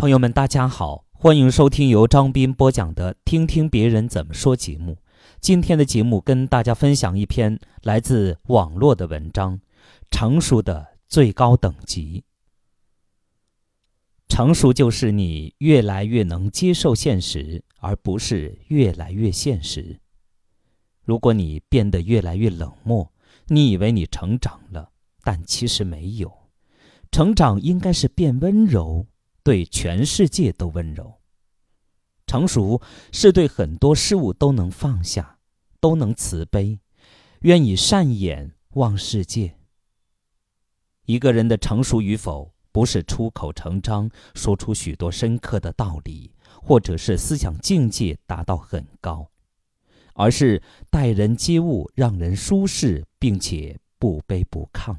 朋友们，大家好，欢迎收听由张斌播讲的《听听别人怎么说》节目。今天的节目跟大家分享一篇来自网络的文章，《成熟的最高等级》。成熟就是你越来越能接受现实，而不是越来越现实。如果你变得越来越冷漠，你以为你成长了，但其实没有。成长应该是变温柔。对全世界都温柔，成熟是对很多事物都能放下，都能慈悲，愿以善眼望世界。一个人的成熟与否，不是出口成章说出许多深刻的道理，或者是思想境界达到很高，而是待人接物让人舒适，并且不卑不亢。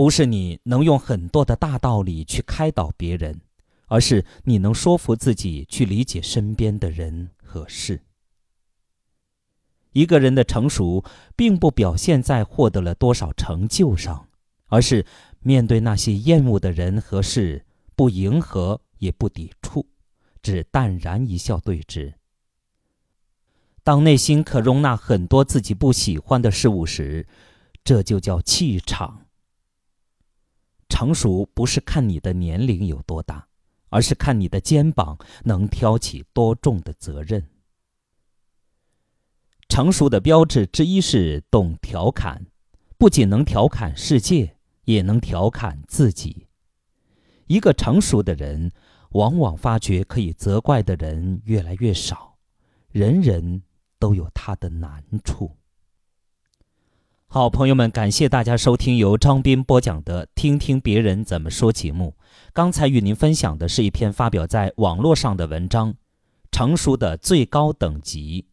不是你能用很多的大道理去开导别人，而是你能说服自己去理解身边的人和事。一个人的成熟，并不表现在获得了多少成就上，而是面对那些厌恶的人和事，不迎合也不抵触，只淡然一笑对之。当内心可容纳很多自己不喜欢的事物时，这就叫气场。成熟不是看你的年龄有多大，而是看你的肩膀能挑起多重的责任。成熟的标志之一是懂调侃，不仅能调侃世界，也能调侃自己。一个成熟的人，往往发觉可以责怪的人越来越少，人人都有他的难处。好，朋友们，感谢大家收听由张斌播讲的《听听别人怎么说》节目。刚才与您分享的是一篇发表在网络上的文章，《成熟的最高等级》。